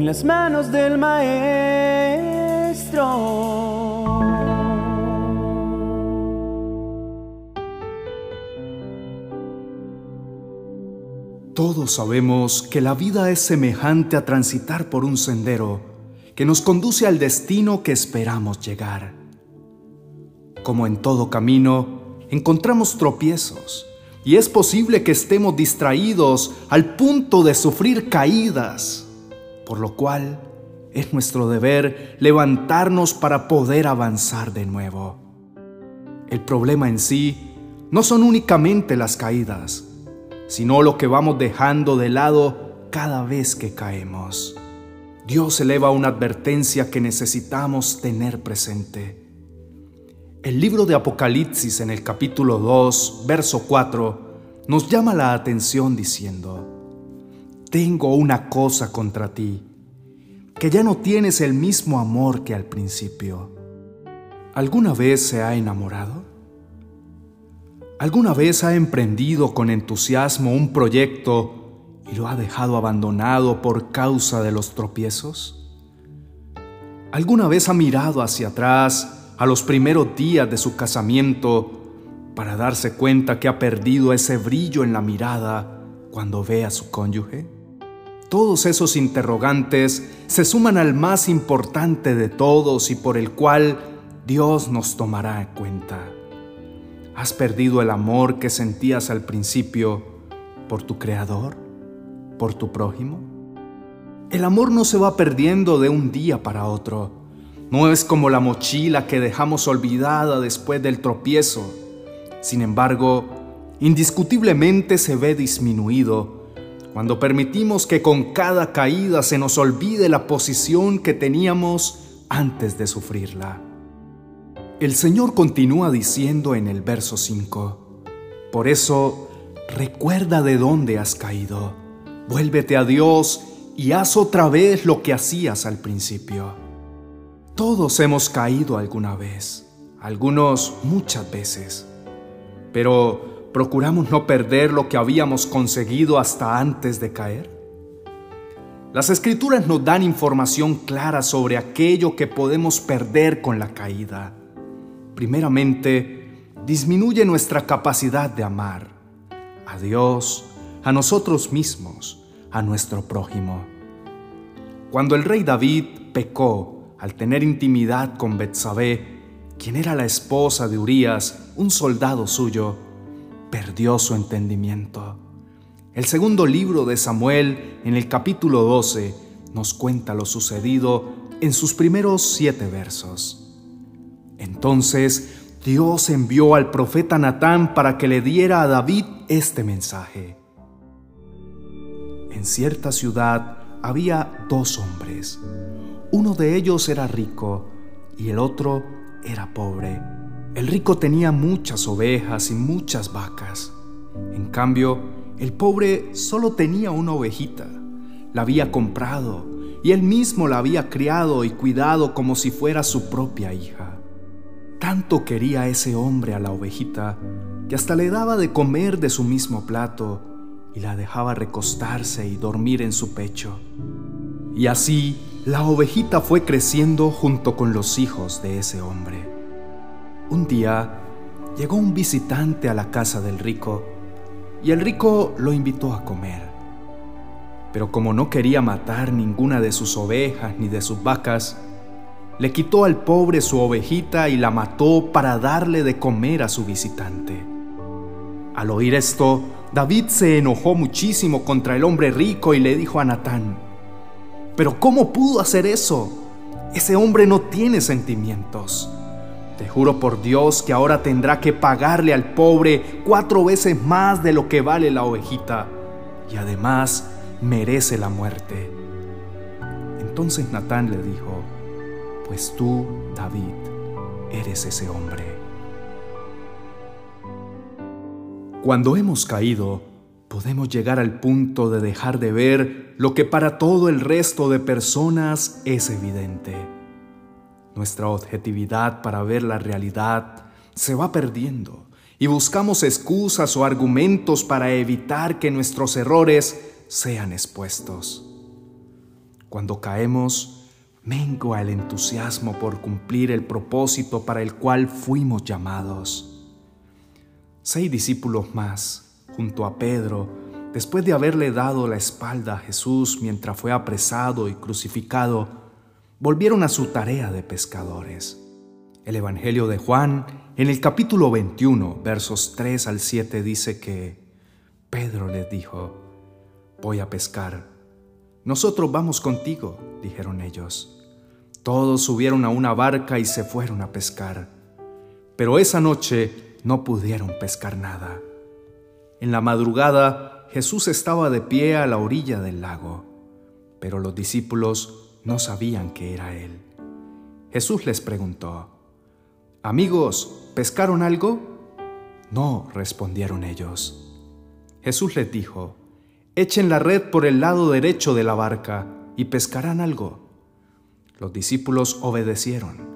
en las manos del Maestro. Todos sabemos que la vida es semejante a transitar por un sendero que nos conduce al destino que esperamos llegar. Como en todo camino, encontramos tropiezos y es posible que estemos distraídos al punto de sufrir caídas, por lo cual es nuestro deber levantarnos para poder avanzar de nuevo. El problema en sí no son únicamente las caídas, sino lo que vamos dejando de lado cada vez que caemos. Dios eleva una advertencia que necesitamos tener presente. El libro de Apocalipsis en el capítulo 2, verso 4, nos llama la atención diciendo, Tengo una cosa contra ti, que ya no tienes el mismo amor que al principio. ¿Alguna vez se ha enamorado? ¿Alguna vez ha emprendido con entusiasmo un proyecto y lo ha dejado abandonado por causa de los tropiezos? ¿Alguna vez ha mirado hacia atrás a los primeros días de su casamiento para darse cuenta que ha perdido ese brillo en la mirada cuando ve a su cónyuge? Todos esos interrogantes se suman al más importante de todos y por el cual Dios nos tomará en cuenta. ¿Has perdido el amor que sentías al principio por tu Creador? ¿Por tu prójimo? El amor no se va perdiendo de un día para otro. No es como la mochila que dejamos olvidada después del tropiezo. Sin embargo, indiscutiblemente se ve disminuido cuando permitimos que con cada caída se nos olvide la posición que teníamos antes de sufrirla. El Señor continúa diciendo en el verso 5, Por eso, recuerda de dónde has caído, vuélvete a Dios y haz otra vez lo que hacías al principio. Todos hemos caído alguna vez, algunos muchas veces, pero procuramos no perder lo que habíamos conseguido hasta antes de caer. Las escrituras nos dan información clara sobre aquello que podemos perder con la caída primeramente, disminuye nuestra capacidad de amar a Dios, a nosotros mismos, a nuestro prójimo. Cuando el rey David pecó al tener intimidad con Betsabé, quien era la esposa de Urías, un soldado suyo, perdió su entendimiento. El segundo libro de Samuel, en el capítulo 12, nos cuenta lo sucedido en sus primeros siete versos. Entonces Dios envió al profeta Natán para que le diera a David este mensaje. En cierta ciudad había dos hombres. Uno de ellos era rico y el otro era pobre. El rico tenía muchas ovejas y muchas vacas. En cambio, el pobre solo tenía una ovejita. La había comprado y él mismo la había criado y cuidado como si fuera su propia hija. Tanto quería ese hombre a la ovejita que hasta le daba de comer de su mismo plato y la dejaba recostarse y dormir en su pecho. Y así la ovejita fue creciendo junto con los hijos de ese hombre. Un día llegó un visitante a la casa del rico y el rico lo invitó a comer. Pero como no quería matar ninguna de sus ovejas ni de sus vacas, le quitó al pobre su ovejita y la mató para darle de comer a su visitante. Al oír esto, David se enojó muchísimo contra el hombre rico y le dijo a Natán, ¿pero cómo pudo hacer eso? Ese hombre no tiene sentimientos. Te juro por Dios que ahora tendrá que pagarle al pobre cuatro veces más de lo que vale la ovejita y además merece la muerte. Entonces Natán le dijo, pues tú, David, eres ese hombre. Cuando hemos caído, podemos llegar al punto de dejar de ver lo que para todo el resto de personas es evidente. Nuestra objetividad para ver la realidad se va perdiendo y buscamos excusas o argumentos para evitar que nuestros errores sean expuestos. Cuando caemos, mengua el entusiasmo por cumplir el propósito para el cual fuimos llamados. Seis discípulos más, junto a Pedro, después de haberle dado la espalda a Jesús mientras fue apresado y crucificado, volvieron a su tarea de pescadores. El Evangelio de Juan, en el capítulo 21, versos 3 al 7, dice que Pedro les dijo, voy a pescar. Nosotros vamos contigo, dijeron ellos. Todos subieron a una barca y se fueron a pescar. Pero esa noche no pudieron pescar nada. En la madrugada Jesús estaba de pie a la orilla del lago, pero los discípulos no sabían que era Él. Jesús les preguntó, Amigos, ¿pescaron algo? No, respondieron ellos. Jesús les dijo, Echen la red por el lado derecho de la barca y pescarán algo. Los discípulos obedecieron,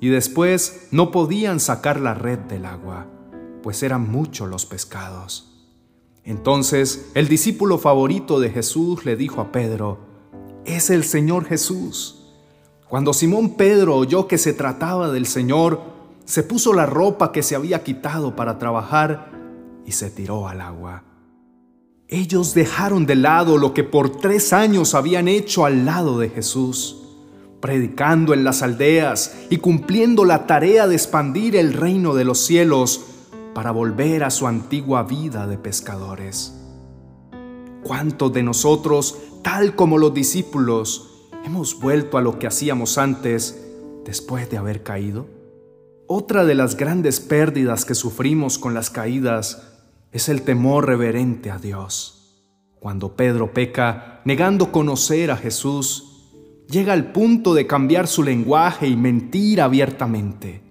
y después no podían sacar la red del agua, pues eran muchos los pescados. Entonces el discípulo favorito de Jesús le dijo a Pedro, Es el Señor Jesús. Cuando Simón Pedro oyó que se trataba del Señor, se puso la ropa que se había quitado para trabajar y se tiró al agua. Ellos dejaron de lado lo que por tres años habían hecho al lado de Jesús, predicando en las aldeas y cumpliendo la tarea de expandir el reino de los cielos para volver a su antigua vida de pescadores. ¿Cuántos de nosotros, tal como los discípulos, hemos vuelto a lo que hacíamos antes después de haber caído? Otra de las grandes pérdidas que sufrimos con las caídas es el temor reverente a Dios. Cuando Pedro peca, negando conocer a Jesús, llega al punto de cambiar su lenguaje y mentir abiertamente.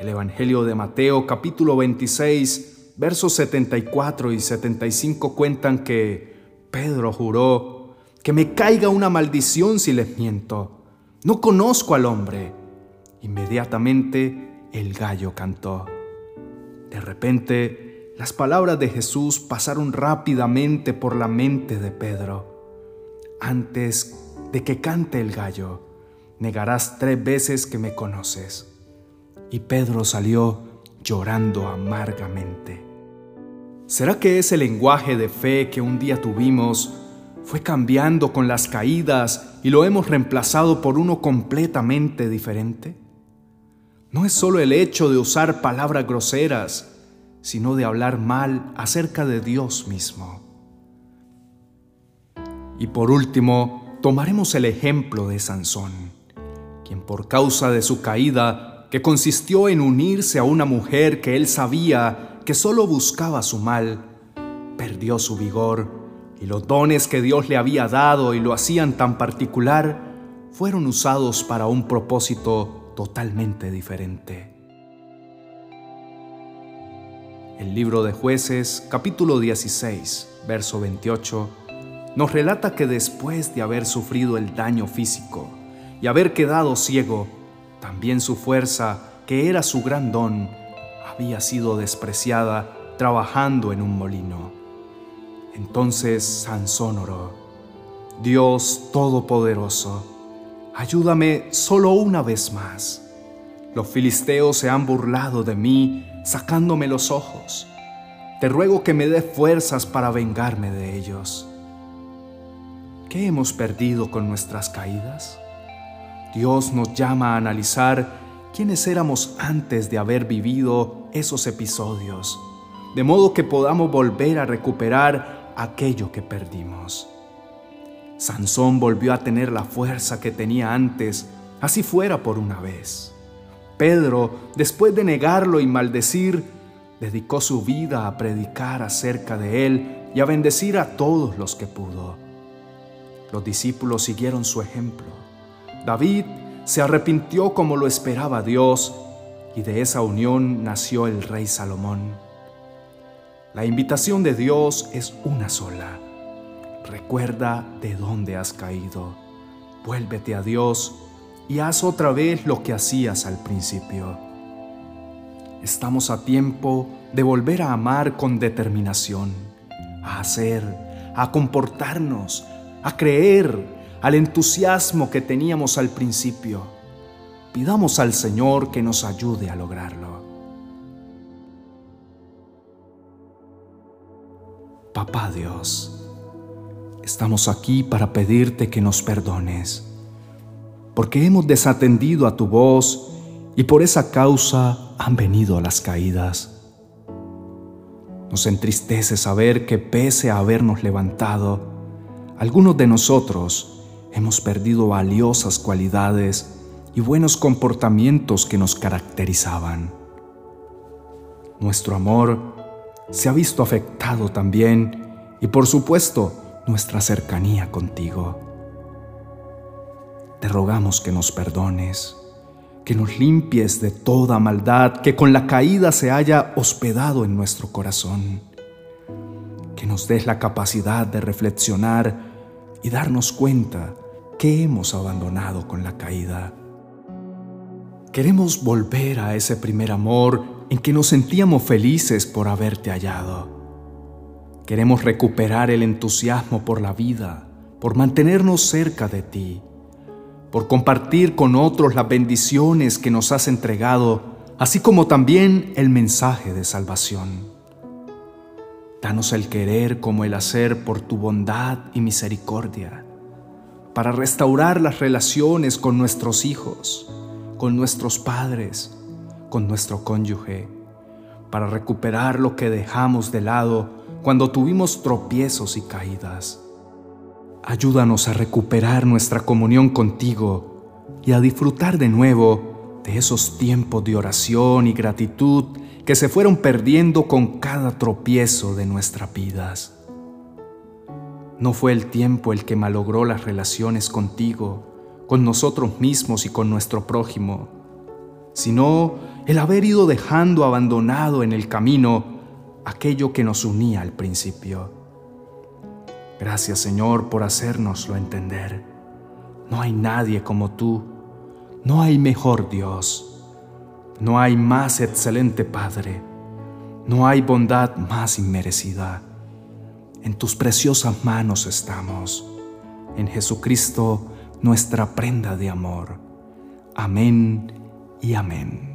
El Evangelio de Mateo capítulo 26, versos 74 y 75 cuentan que Pedro juró que me caiga una maldición si les miento. No conozco al hombre. Inmediatamente el gallo cantó. De repente las palabras de Jesús pasaron rápidamente por la mente de Pedro. Antes de que cante el gallo, negarás tres veces que me conoces. Y Pedro salió llorando amargamente. ¿Será que ese lenguaje de fe que un día tuvimos fue cambiando con las caídas y lo hemos reemplazado por uno completamente diferente? No es solo el hecho de usar palabras groseras, sino de hablar mal acerca de Dios mismo. Y por último, tomaremos el ejemplo de Sansón, quien por causa de su caída, que consistió en unirse a una mujer que él sabía que solo buscaba su mal, perdió su vigor y los dones que Dios le había dado y lo hacían tan particular fueron usados para un propósito totalmente diferente. El libro de jueces, capítulo 16, verso 28, nos relata que después de haber sufrido el daño físico y haber quedado ciego, también su fuerza, que era su gran don, había sido despreciada trabajando en un molino. Entonces Sansón oró, Dios Todopoderoso, ayúdame solo una vez más. Los filisteos se han burlado de mí sacándome los ojos. Te ruego que me dé fuerzas para vengarme de ellos. ¿Qué hemos perdido con nuestras caídas? Dios nos llama a analizar quiénes éramos antes de haber vivido esos episodios, de modo que podamos volver a recuperar aquello que perdimos. Sansón volvió a tener la fuerza que tenía antes, así fuera por una vez. Pedro, después de negarlo y maldecir, dedicó su vida a predicar acerca de él y a bendecir a todos los que pudo. Los discípulos siguieron su ejemplo. David se arrepintió como lo esperaba Dios y de esa unión nació el rey Salomón. La invitación de Dios es una sola. Recuerda de dónde has caído. Vuélvete a Dios y haz otra vez lo que hacías al principio. Estamos a tiempo de volver a amar con determinación, a hacer, a comportarnos, a creer, al entusiasmo que teníamos al principio. Pidamos al Señor que nos ayude a lograrlo. Papá Dios, estamos aquí para pedirte que nos perdones, porque hemos desatendido a tu voz y por esa causa han venido las caídas. Nos entristece saber que pese a habernos levantado, algunos de nosotros hemos perdido valiosas cualidades y buenos comportamientos que nos caracterizaban. Nuestro amor se ha visto afectado también y por supuesto nuestra cercanía contigo. Te rogamos que nos perdones que nos limpies de toda maldad que con la caída se haya hospedado en nuestro corazón, que nos des la capacidad de reflexionar y darnos cuenta que hemos abandonado con la caída. Queremos volver a ese primer amor en que nos sentíamos felices por haberte hallado. Queremos recuperar el entusiasmo por la vida, por mantenernos cerca de ti por compartir con otros las bendiciones que nos has entregado, así como también el mensaje de salvación. Danos el querer como el hacer por tu bondad y misericordia, para restaurar las relaciones con nuestros hijos, con nuestros padres, con nuestro cónyuge, para recuperar lo que dejamos de lado cuando tuvimos tropiezos y caídas Ayúdanos a recuperar nuestra comunión contigo y a disfrutar de nuevo de esos tiempos de oración y gratitud que se fueron perdiendo con cada tropiezo de nuestras vidas. No fue el tiempo el que malogró las relaciones contigo, con nosotros mismos y con nuestro prójimo, sino el haber ido dejando abandonado en el camino aquello que nos unía al principio. Gracias Señor por hacérnoslo entender. No hay nadie como tú, no hay mejor Dios, no hay más excelente Padre, no hay bondad más inmerecida. En tus preciosas manos estamos, en Jesucristo nuestra prenda de amor. Amén y amén.